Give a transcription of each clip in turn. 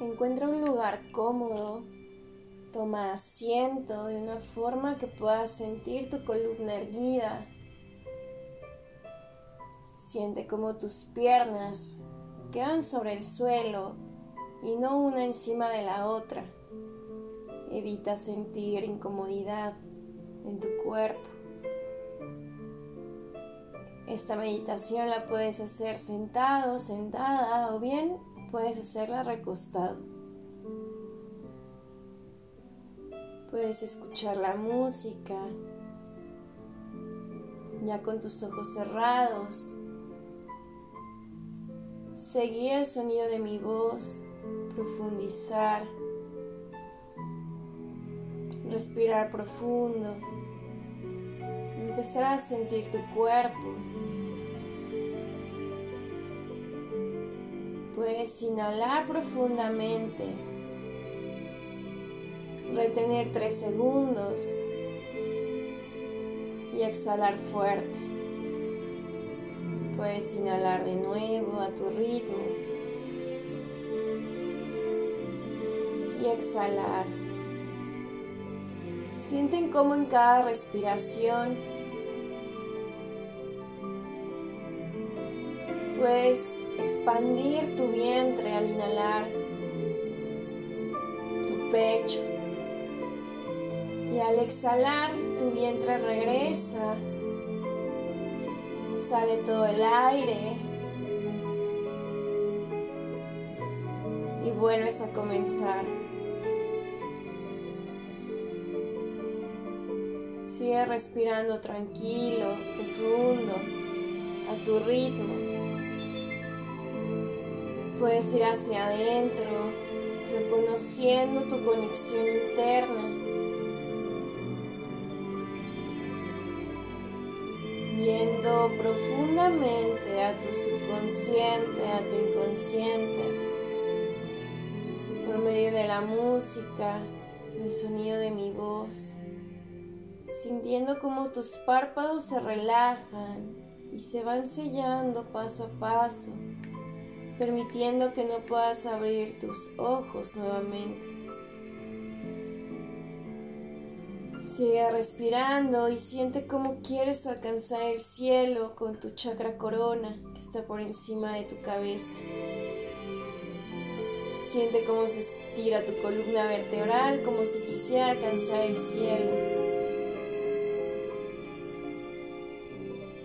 Encuentra un lugar cómodo, toma asiento de una forma que puedas sentir tu columna erguida. Siente como tus piernas quedan sobre el suelo y no una encima de la otra. Evita sentir incomodidad en tu cuerpo. Esta meditación la puedes hacer sentado, sentada o bien puedes hacerla recostado. Puedes escuchar la música ya con tus ojos cerrados. Seguir el sonido de mi voz, profundizar, respirar profundo, empezar a sentir tu cuerpo. Puedes inhalar profundamente, retener tres segundos y exhalar fuerte. Puedes inhalar de nuevo a tu ritmo y exhalar. Sienten cómo en cada respiración puedes expandir tu vientre al inhalar, tu pecho. Y al exhalar, tu vientre regresa, sale todo el aire y vuelves a comenzar. Sigue respirando tranquilo, profundo, a tu ritmo. Puedes ir hacia adentro, reconociendo tu conexión interna. Yendo profundamente a tu subconsciente, a tu inconsciente, por medio de la música, del sonido de mi voz, sintiendo cómo tus párpados se relajan y se van sellando paso a paso permitiendo que no puedas abrir tus ojos nuevamente. Sigue respirando y siente cómo quieres alcanzar el cielo con tu chakra corona que está por encima de tu cabeza. Siente cómo se estira tu columna vertebral como si quisiera alcanzar el cielo.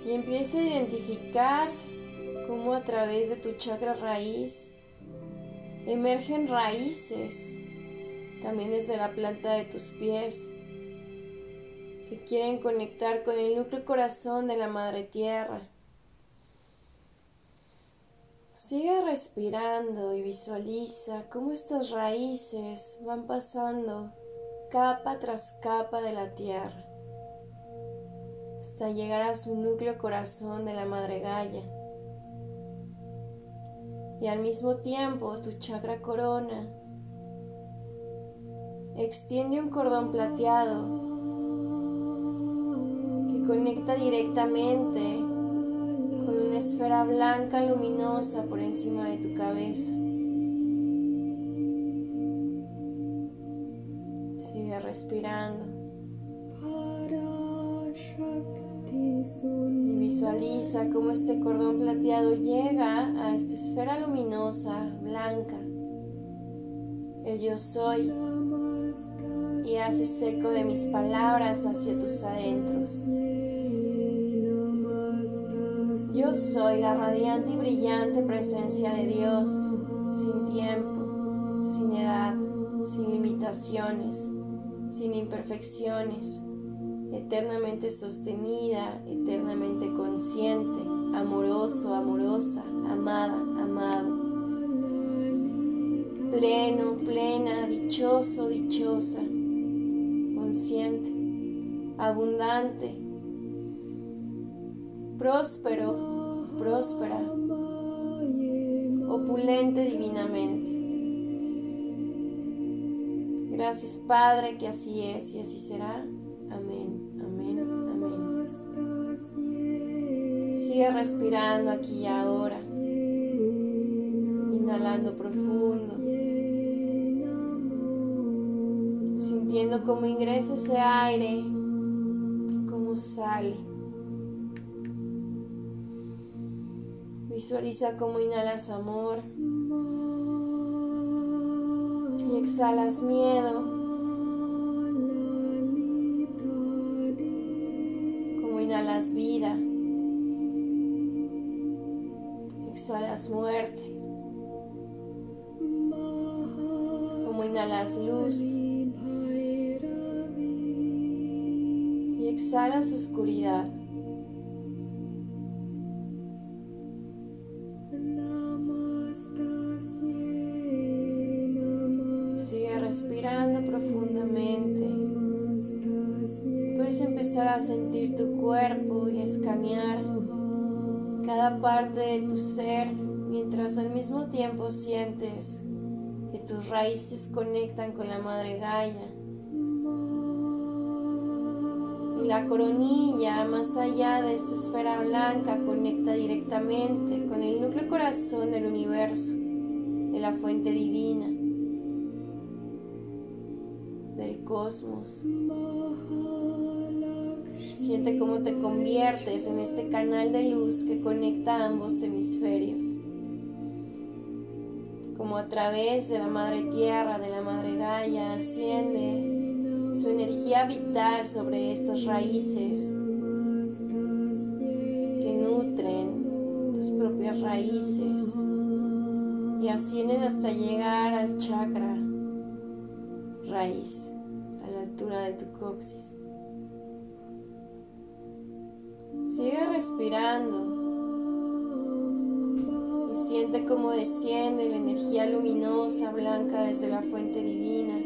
Y empieza a identificar a través de tu chakra raíz emergen raíces, también desde la planta de tus pies, que quieren conectar con el núcleo corazón de la Madre Tierra. Sigue respirando y visualiza cómo estas raíces van pasando capa tras capa de la Tierra hasta llegar a su núcleo corazón de la Madre Gaia y al mismo tiempo tu chakra corona extiende un cordón plateado que conecta directamente con una esfera blanca luminosa por encima de tu cabeza. Sigue respirando. Visualiza cómo este cordón plateado llega a esta esfera luminosa, blanca. El yo soy. Y hace seco de mis palabras hacia tus adentros. Yo soy la radiante y brillante presencia de Dios, sin tiempo, sin edad, sin limitaciones, sin imperfecciones eternamente sostenida, eternamente consciente, amoroso, amorosa, amada, amado. Pleno, plena, dichoso, dichosa, consciente, abundante, próspero, próspera, opulente divinamente. Gracias Padre que así es y así será. Sigue respirando aquí y ahora. Inhalando profundo. sintiendo cómo ingresa ese aire y cómo sale. Visualiza cómo inhalas amor y exhalas miedo. Cómo inhalas vida. Exhalas muerte. Cómo inhalas luz. Y exhalas oscuridad. Sientes que tus raíces conectan con la madre Gaia. Y la coronilla, más allá de esta esfera blanca, conecta directamente con el núcleo corazón del universo, de la fuente divina, del cosmos. Siente cómo te conviertes en este canal de luz que conecta ambos hemisferios. Como a través de la Madre Tierra, de la Madre Gaia, asciende su energía vital sobre estas raíces que nutren tus propias raíces y ascienden hasta llegar al chakra raíz, a la altura de tu coxis. Sigue respirando siente cómo desciende la energía luminosa blanca desde la fuente divina.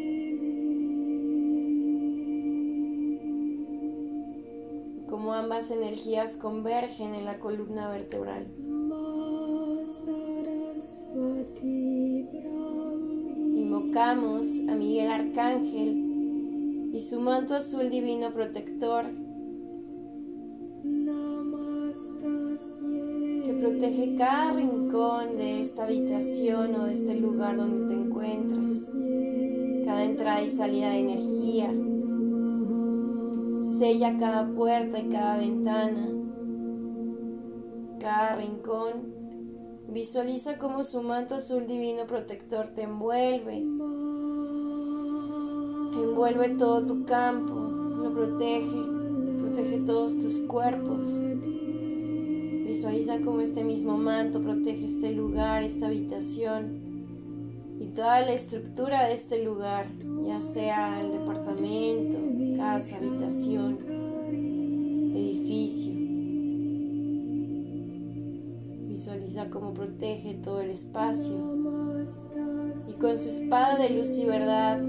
Cómo ambas energías convergen en la columna vertebral. Invocamos a Miguel Arcángel y su manto azul divino protector Protege cada rincón de esta habitación o de este lugar donde te encuentras. Cada entrada y salida de energía. Sella cada puerta y cada ventana. Cada rincón. Visualiza cómo su manto azul divino protector te envuelve. Envuelve todo tu campo. Lo protege. Protege todos tus cuerpos. Visualiza cómo este mismo manto protege este lugar, esta habitación y toda la estructura de este lugar, ya sea el departamento, casa, habitación, edificio. Visualiza cómo protege todo el espacio y con su espada de luz y verdad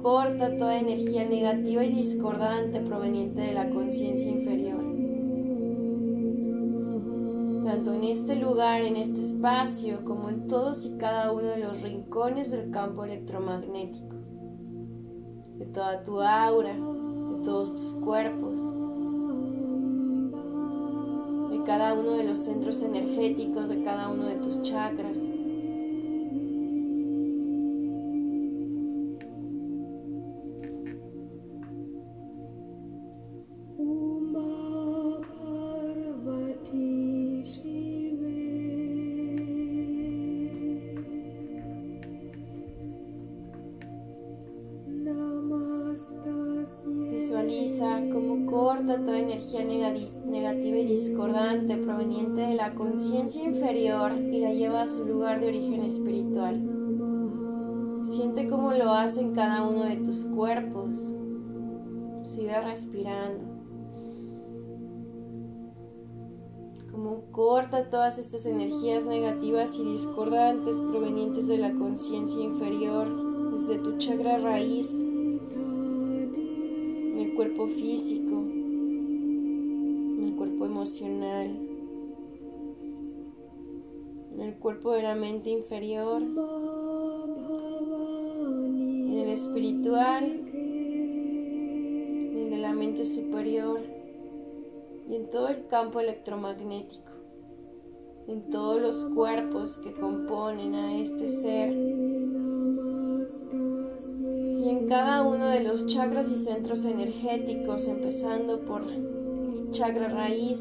corta toda energía negativa y discordante proveniente de la conciencia inferior tanto en este lugar, en este espacio, como en todos y cada uno de los rincones del campo electromagnético, de toda tu aura, de todos tus cuerpos, de cada uno de los centros energéticos, de cada uno de tus chakras. Toda energía negativa y discordante proveniente de la conciencia inferior y la lleva a su lugar de origen espiritual. Siente cómo lo hace en cada uno de tus cuerpos. Sigue respirando. Como corta todas estas energías negativas y discordantes provenientes de la conciencia inferior desde tu chakra raíz, en el cuerpo físico, emocional, en el cuerpo de la mente inferior, en el espiritual, en el de la mente superior y en todo el campo electromagnético, en todos los cuerpos que componen a este ser. Cada uno de los chakras y centros energéticos, empezando por el chakra raíz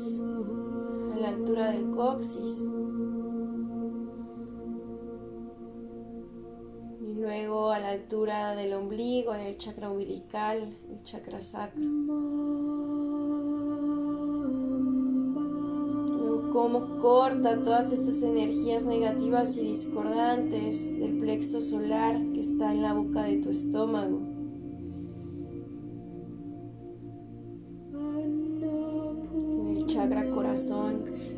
a la altura del coxis. Y luego a la altura del ombligo, en el chakra umbilical, el chakra sacro. Cómo corta todas estas energías negativas y discordantes del plexo solar que está en la boca de tu estómago. En el chakra corazón que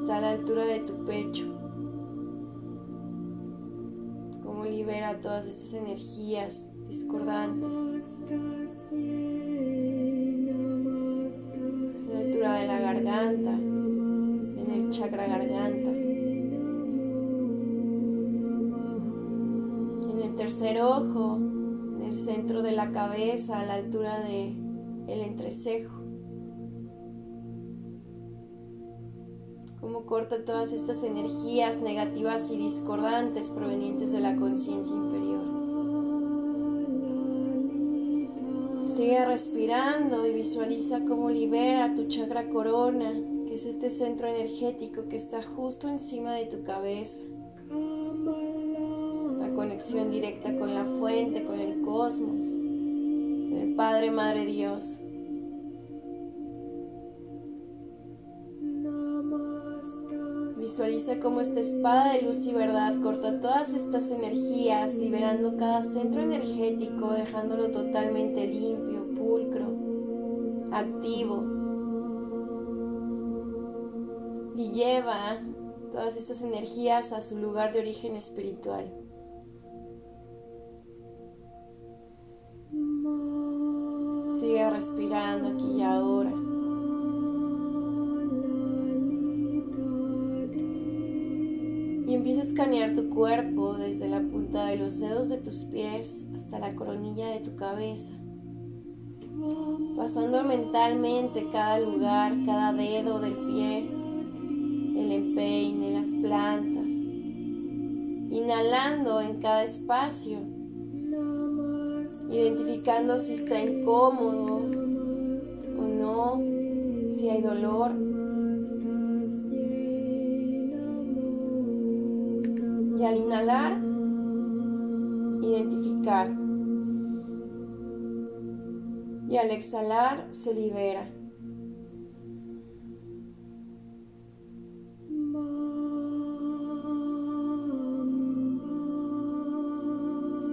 está a la altura de tu pecho. Cómo libera todas estas energías discordantes. Centro de la cabeza, a la altura de el entrecejo. Cómo corta todas estas energías negativas y discordantes provenientes de la conciencia inferior. Sigue respirando y visualiza cómo libera tu chakra corona, que es este centro energético que está justo encima de tu cabeza. Directa con la fuente, con el cosmos, el Padre, Madre Dios. Visualiza cómo esta espada de luz y verdad corta todas estas energías, liberando cada centro energético, dejándolo totalmente limpio, pulcro, activo. Y lleva todas estas energías a su lugar de origen espiritual. Respirando aquí y ahora. empieza a escanear tu cuerpo desde la punta de los dedos de tus pies hasta la coronilla de tu cabeza, pasando mentalmente cada lugar, cada dedo del pie, el empeine, las plantas, inhalando en cada espacio, identificando si está incómodo si hay dolor al inhalar, identificar. Y al exhalar, se libera.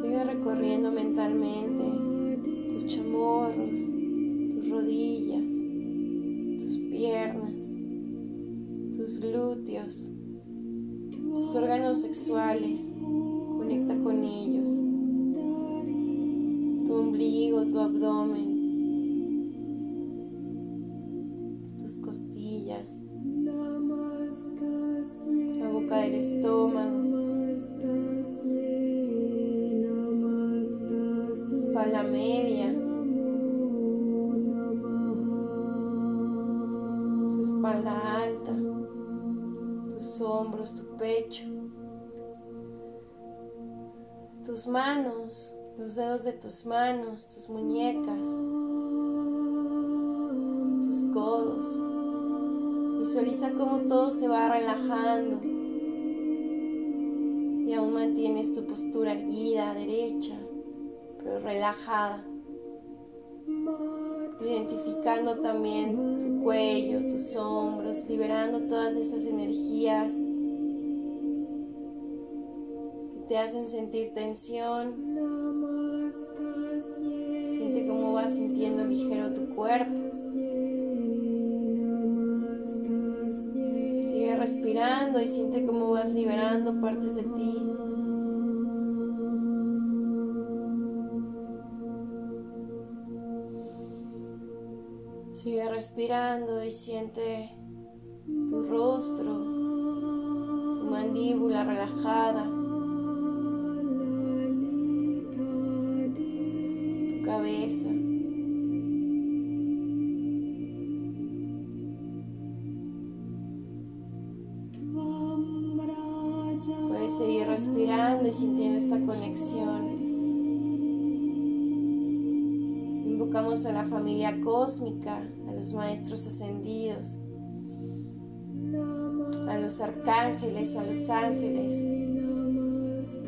Sigue recorriendo mentalmente tus chamorros, tus rodillas, glúteos tus órganos sexuales, conecta con ellos, tu ombligo, tu abdomen, tus manos, los dedos de tus manos, tus muñecas, tus codos. Visualiza cómo todo se va relajando y aún mantienes tu postura erguida, derecha, pero relajada. Identificando también tu cuello, tus hombros, liberando todas esas energías te hacen sentir tensión. Siente cómo vas sintiendo ligero tu cuerpo. Sigue respirando y siente cómo vas liberando partes de ti. Sigue respirando y siente tu rostro, tu mandíbula relajada. Seguir respirando y sintiendo esta conexión. Invocamos a la familia cósmica, a los maestros ascendidos, a los arcángeles, a los ángeles,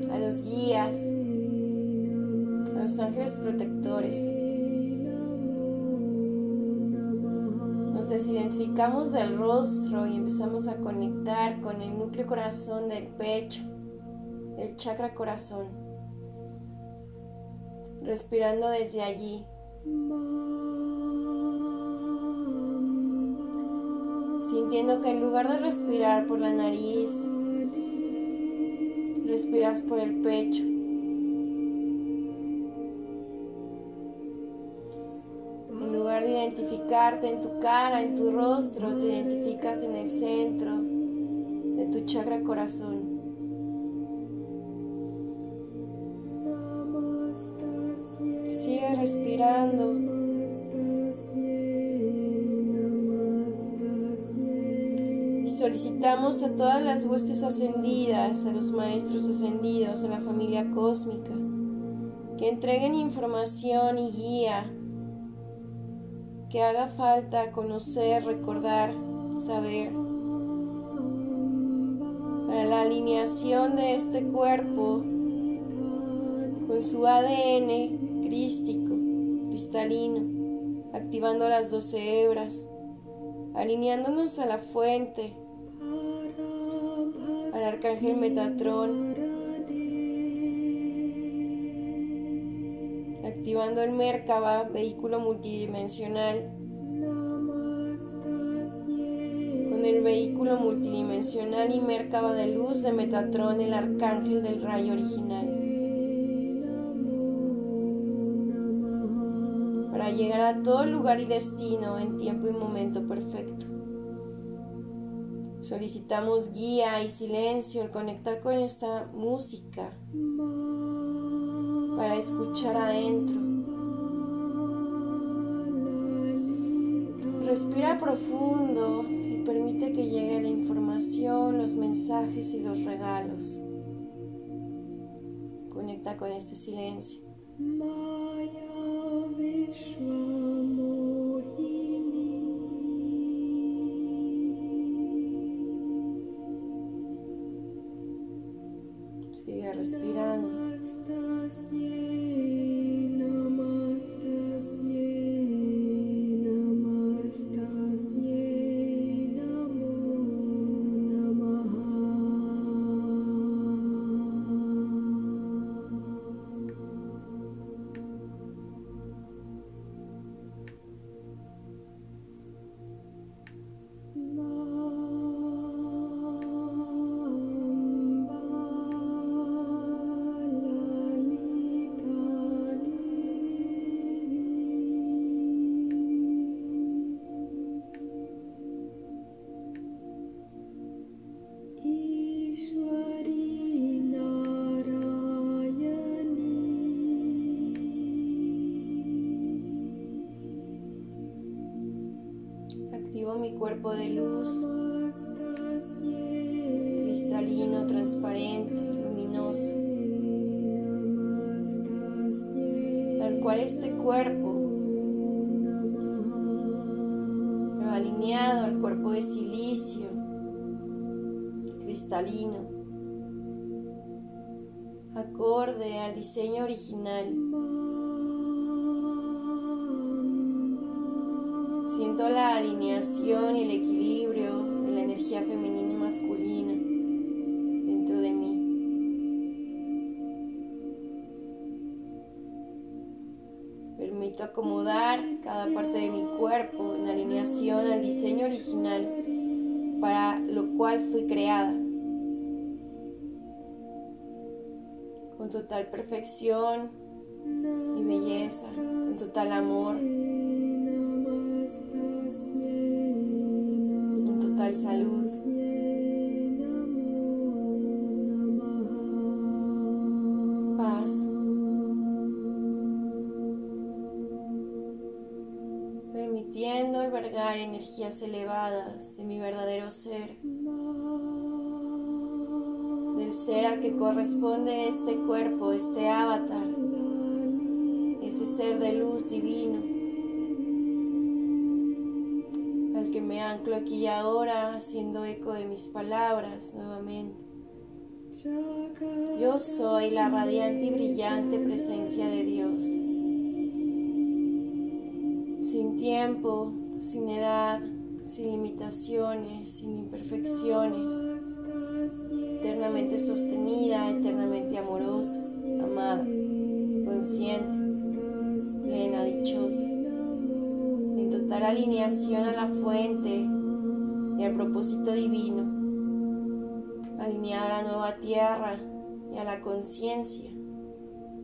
a los guías, los ángeles protectores. desidentificamos del rostro y empezamos a conectar con el núcleo corazón del pecho, el chakra corazón, respirando desde allí. Sintiendo que en lugar de respirar por la nariz, respiras por el pecho. En tu cara, en tu rostro, te identificas en el centro de tu chakra corazón. Sigue respirando. Y solicitamos a todas las huestes ascendidas, a los maestros ascendidos, a la familia cósmica, que entreguen información y guía que haga falta conocer, recordar, saber. Para la alineación de este cuerpo con su ADN crístico, cristalino, activando las doce hebras, alineándonos a la fuente, al arcángel Metatrón, activando el Merkaba, vehículo multidimensional. Con el vehículo multidimensional y Merkaba de luz de Metatron, el arcángel del rayo original. Para llegar a todo lugar y destino en tiempo y momento perfecto. Solicitamos guía y silencio al conectar con esta música para escuchar adentro. Respira profundo y permite que llegue la información, los mensajes y los regalos. Conecta con este silencio. De luz. Cristalino, transparente, luminoso, tal cual este cuerpo. Alineado al cuerpo de silicio. Cristalino, acorde al diseño original. Alineación y el equilibrio de la energía femenina y masculina dentro de mí. Permito acomodar cada parte de mi cuerpo en alineación al diseño original para lo cual fui creada. Con total perfección y belleza, con total amor. Salud. Paz. Permitiendo albergar energías elevadas de mi verdadero ser. Del ser a que corresponde este cuerpo, este avatar, ese ser de luz divino, que me anclo aquí y ahora, haciendo eco de mis palabras nuevamente. Yo soy la radiante y brillante presencia de Dios, sin tiempo, sin edad, sin limitaciones, sin imperfecciones eternamente sostenida, total alineación a la fuente y al propósito divino, alineada a la nueva tierra y a la conciencia,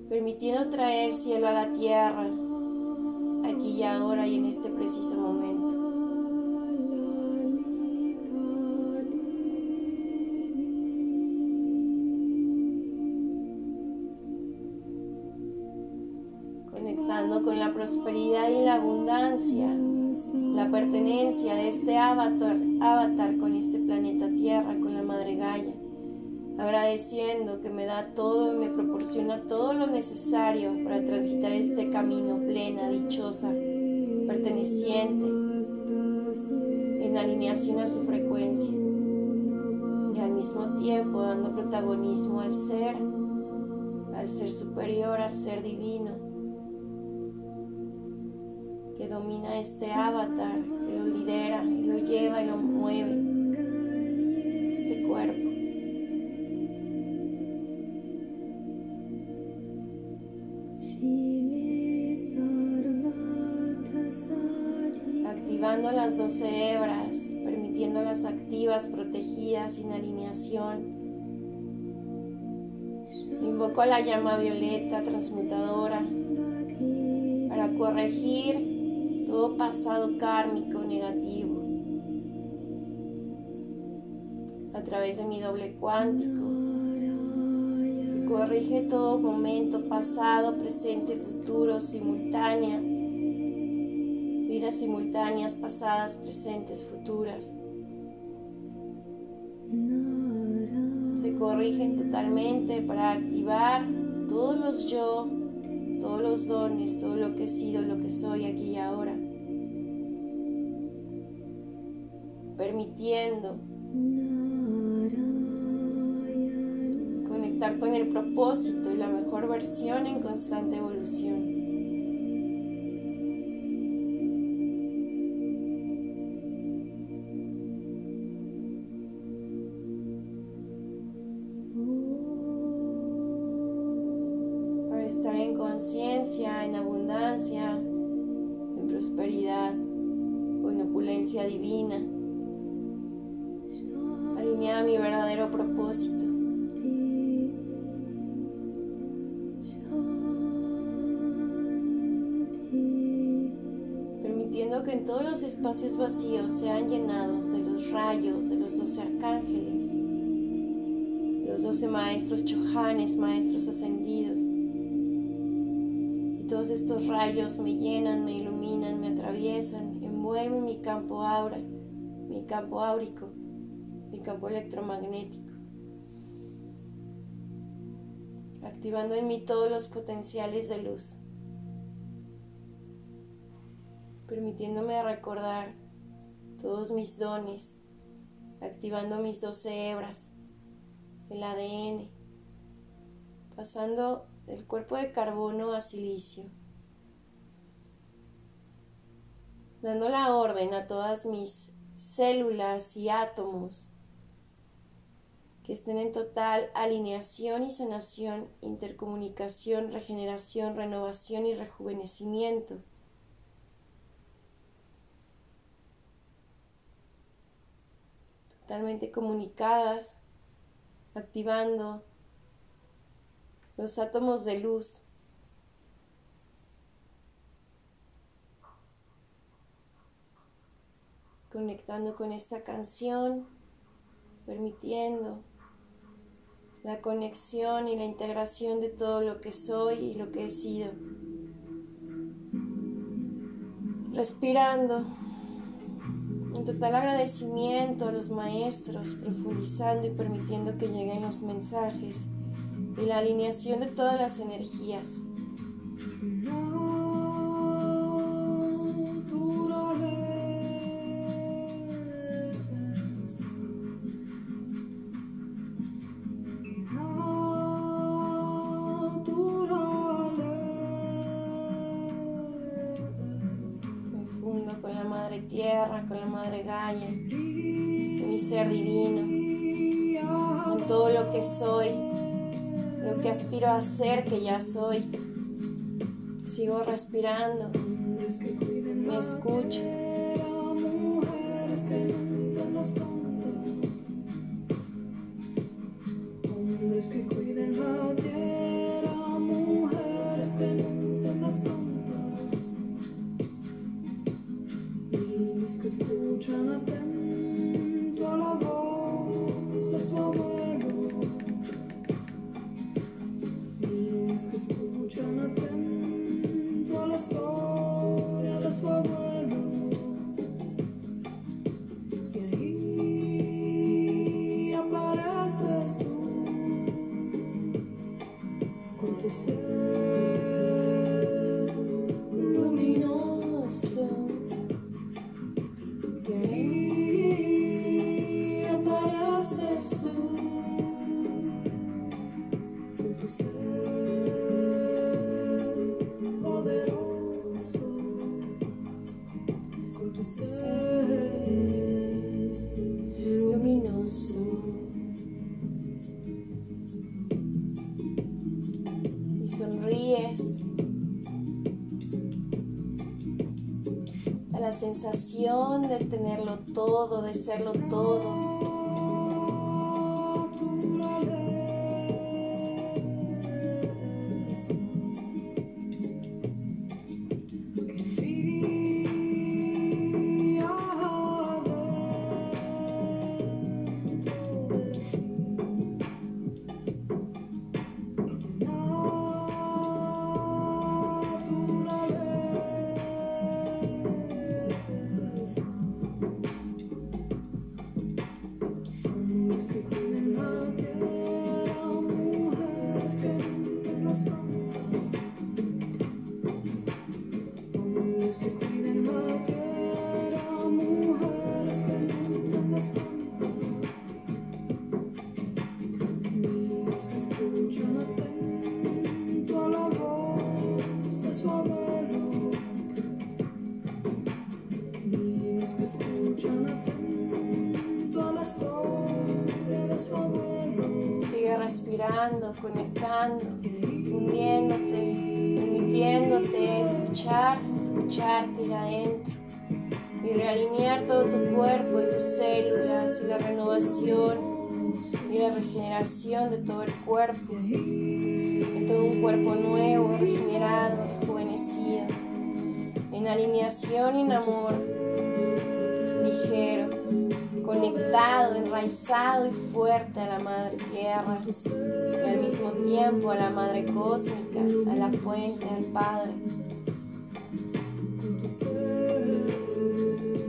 permitiendo traer cielo a la tierra, aquí y ahora y en este preciso momento. con la prosperidad y la abundancia, la pertenencia de este avatar, con este planeta Tierra, con la Madre Gaia, agradeciendo que me da todo y me proporciona todo lo necesario para transitar este camino plena, dichosa, perteneciente, en alineación a su frecuencia y al mismo tiempo dando protagonismo al ser, al ser superior, al ser divino domina este avatar, lo lidera y lo lleva y lo mueve, este cuerpo. Activando las doce hebras, permitiéndolas activas, protegidas, sin alineación. Invoco la llama violeta transmutadora para corregir todo pasado kármico negativo a través de mi doble cuántico corrige todo momento pasado, presente, futuro, simultánea, vidas simultáneas, pasadas, presentes, futuras. Se corrigen totalmente para activar todos los yo, todos los dones, todo lo que he sido, lo que soy aquí y ahora. Permitiendo conectar con el propósito y la mejor versión en constante evolución. Rayos de los doce arcángeles, los doce maestros chojanes, maestros ascendidos. Todos estos rayos me llenan, me iluminan, me atraviesan, envuelven mi campo aura, mi campo áurico mi campo electromagnético, activando en mí todos los potenciales de luz, permitiéndome recordar todos mis dones, activando mis doce hebras, el ADN, pasando del cuerpo de carbono a silicio, dando la orden a todas mis células y átomos que estén en total alineación y sanación, intercomunicación, regeneración, renovación y rejuvenecimiento. Totalmente comunicadas, activando los átomos de luz. Conectando con esta canción, permitiendo la conexión y la integración de todo lo que soy y lo que he sido. Respirando, total agradecimiento a los maestros, profundizando y permitiendo que lleguen los mensajes y la alineación de todas las energías. A ser que ya soy. Sigo respirando, me escucho. Serlo todo. En amor, ligero, conectado, enraizado y fuerte a la Madre Tierra y al mismo tiempo a la Madre Cósmica, a la fuente, al Padre.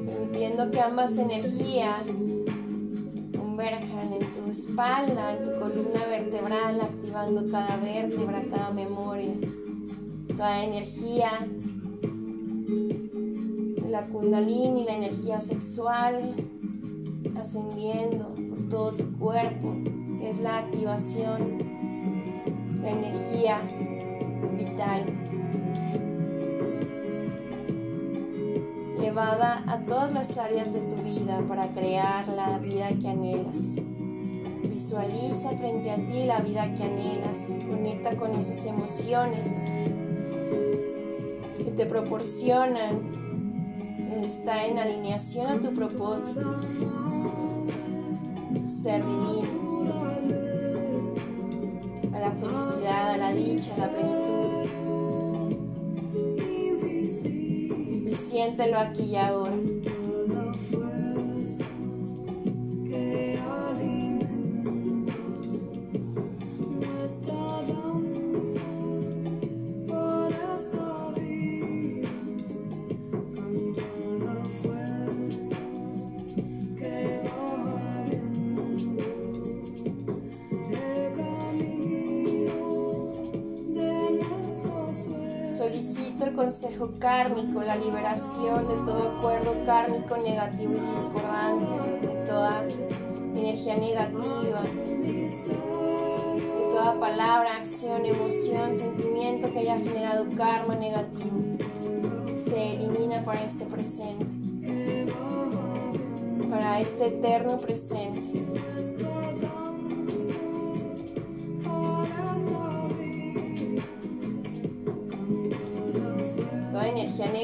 Permitiendo que ambas energías converjan en tu espalda, en tu columna vertebral, activando cada vértebra, cada memoria, toda energía la kundalini, la energía sexual, ascendiendo por todo tu cuerpo, es la activación, la energía vital, llevada a todas las áreas de tu vida para crear la vida que anhelas. Visualiza frente a ti la vida que anhelas, conecta con esas emociones que te proporcionan estar en alineación a tu propósito ser divino, a la felicidad, a la dicha, a la plenitud. Y siéntelo aquí y ahora. Consejo kármico, la liberación de todo acuerdo kármico negativo y discordante, de toda energía negativa, de toda palabra, acción, emoción, sentimiento que haya generado karma negativo, se elimina para este presente, para este eterno presente.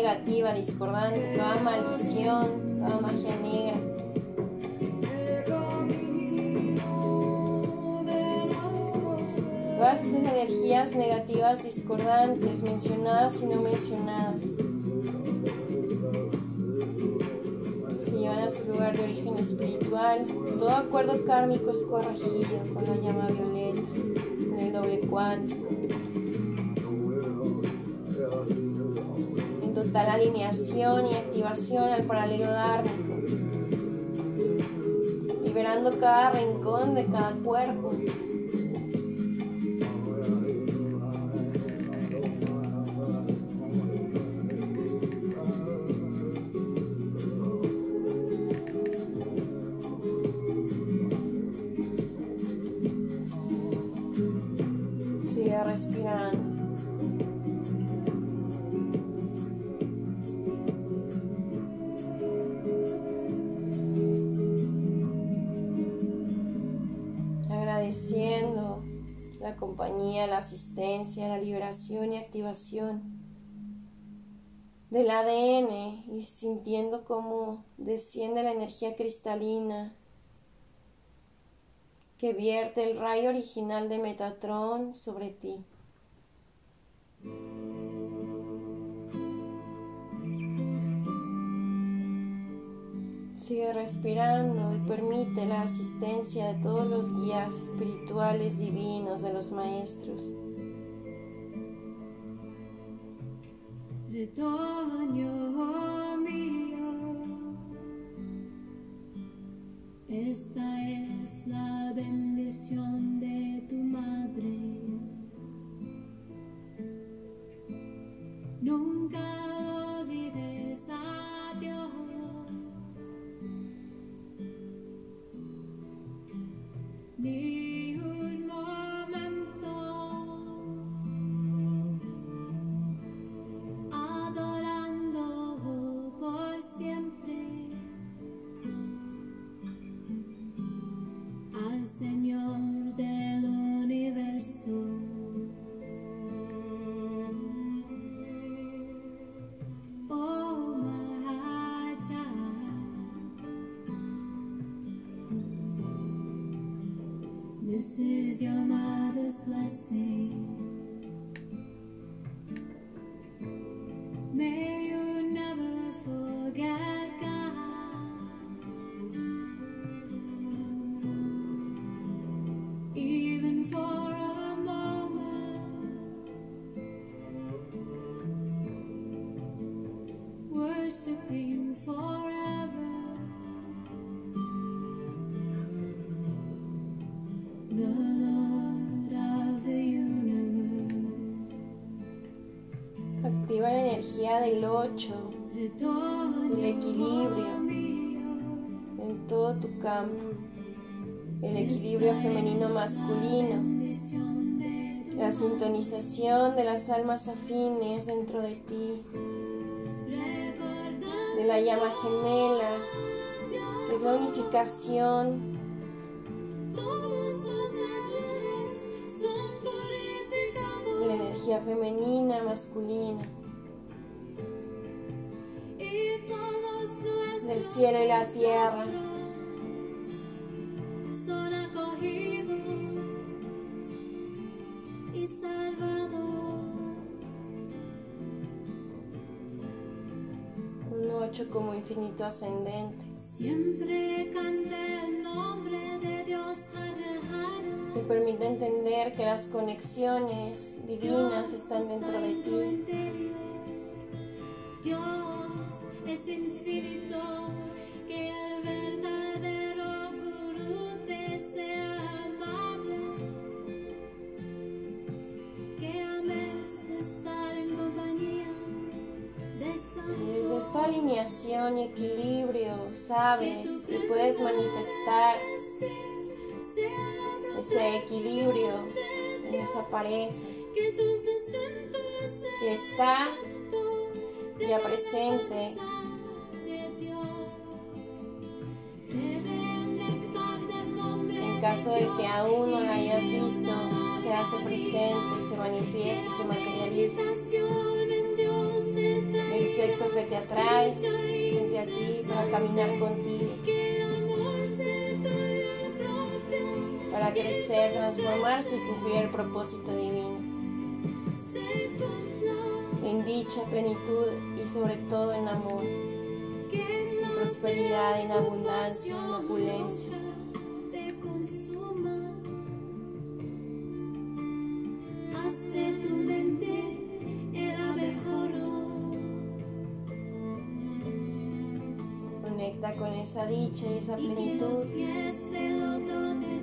Negativa, discordante, toda maldición, toda magia negra. Todas esas energías negativas discordantes, mencionadas y no mencionadas, se llevan a su lugar de origen espiritual. Todo acuerdo kármico es corregido con la llama violeta, con el doble cuántico. Alineación y activación al paralelo dármico, liberando cada rincón de cada cuerpo. Del ADN y sintiendo cómo desciende la energía cristalina que vierte el rayo original de Metatron sobre ti. Sigue respirando y permite la asistencia de todos los guías espirituales divinos de los maestros. Esta es la bendición de tu madre. Del 8, el equilibrio en todo tu campo, el equilibrio femenino masculino, la sintonización de las almas afines dentro de ti, de la llama gemela, es la unificación la energía femenina, masculina. Del cielo y la tierra. Son acogidos y salvados. Un ocho como infinito ascendente. Siempre cante el nombre de Dios. Que permite entender que las conexiones divinas están dentro de ti. Dios es infinito, que el verdadero gurú te sea amable, que ames estar en compañía alineación y equilibrio, sabes y puedes manifestar ese equilibrio en esa pareja. Que está ya presente. Caso de que aún no la hayas visto, se hace presente, se manifiesta y se materializa. El sexo que te atrae frente a ti para caminar contigo. Para crecer, transformarse y cumplir el propósito divino. En dicha, plenitud y sobre todo en amor. En prosperidad, en abundancia, en opulencia. Esa dicha y esa plenitud,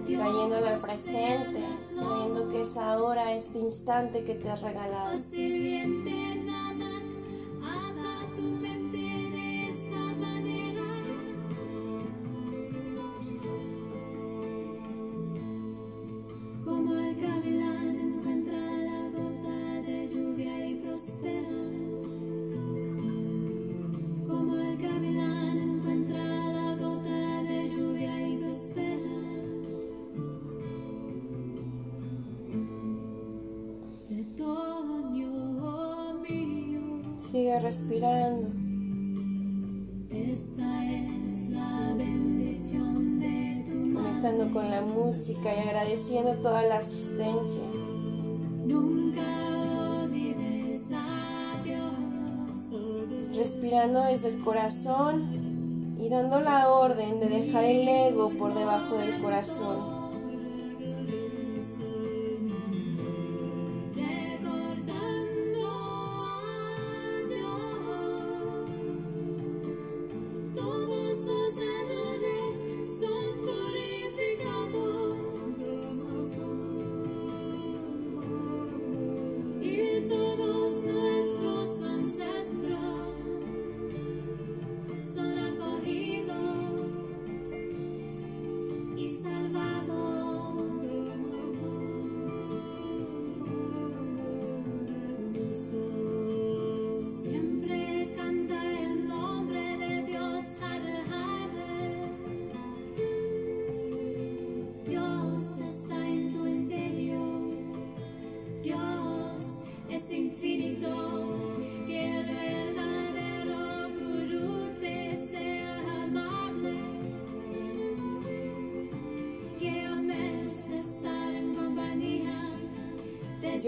trayéndola al presente, sabiendo que es ahora este instante que te has regalado. Respirando. Esta es la bendición de tu Conectando con la música y agradeciendo toda la asistencia. Nunca olvides a Dios. Respirando desde el corazón y dando la orden de dejar el ego por debajo del corazón.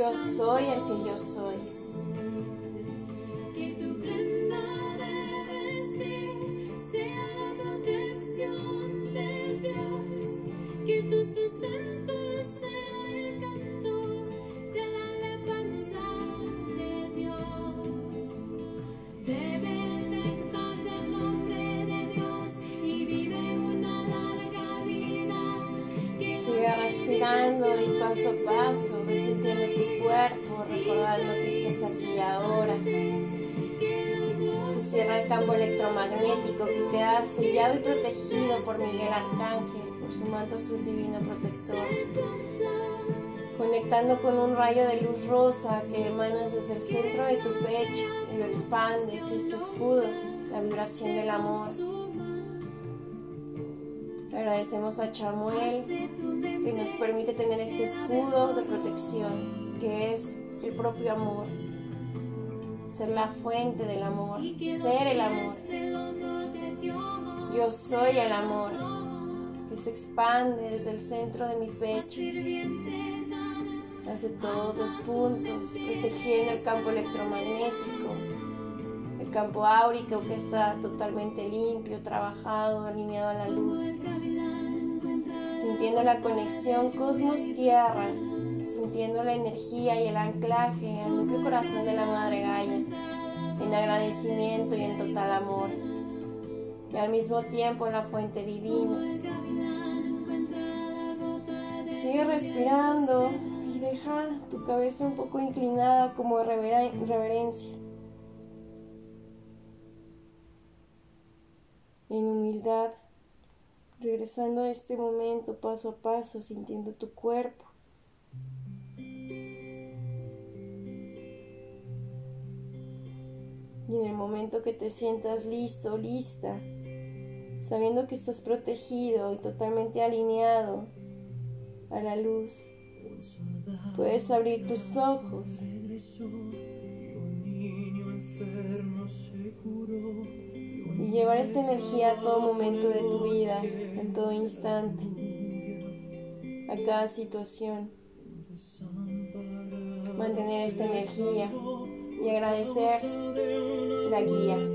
Yo soy el que manto azul divino protector. Conectando con un rayo de luz rosa que emanas desde el centro de tu pecho y lo expandes, es tu escudo, la vibración del amor. Agradecemos a Chamuel que nos permite tener este escudo de protección, que es el propio amor. Ser la fuente del amor, ser el amor. Yo soy el amor se expande desde el centro de mi pecho hacia todos los puntos, protegiendo el campo electromagnético, el campo áurico que está totalmente limpio, trabajado, alineado a la luz sintiendo la conexión cosmos-tierra, sintiendo la energía y el anclaje al núcleo corazón de la Madre Gaia, en agradecimiento y en total amor, y al mismo tiempo en la fuente divina. Sigue respirando y deja tu cabeza un poco inclinada como reverencia. en humildad, regresando a este momento paso a paso, sintiendo tu cuerpo. Y en el momento que te sientas listo, lista, sabiendo que estás protegido y totalmente alineado a la luz, puedes abrir tus ojos y llevar esta energía a todo momento de tu vida, en todo instante, a cada situación. Mantener esta energía y agradecer la guía.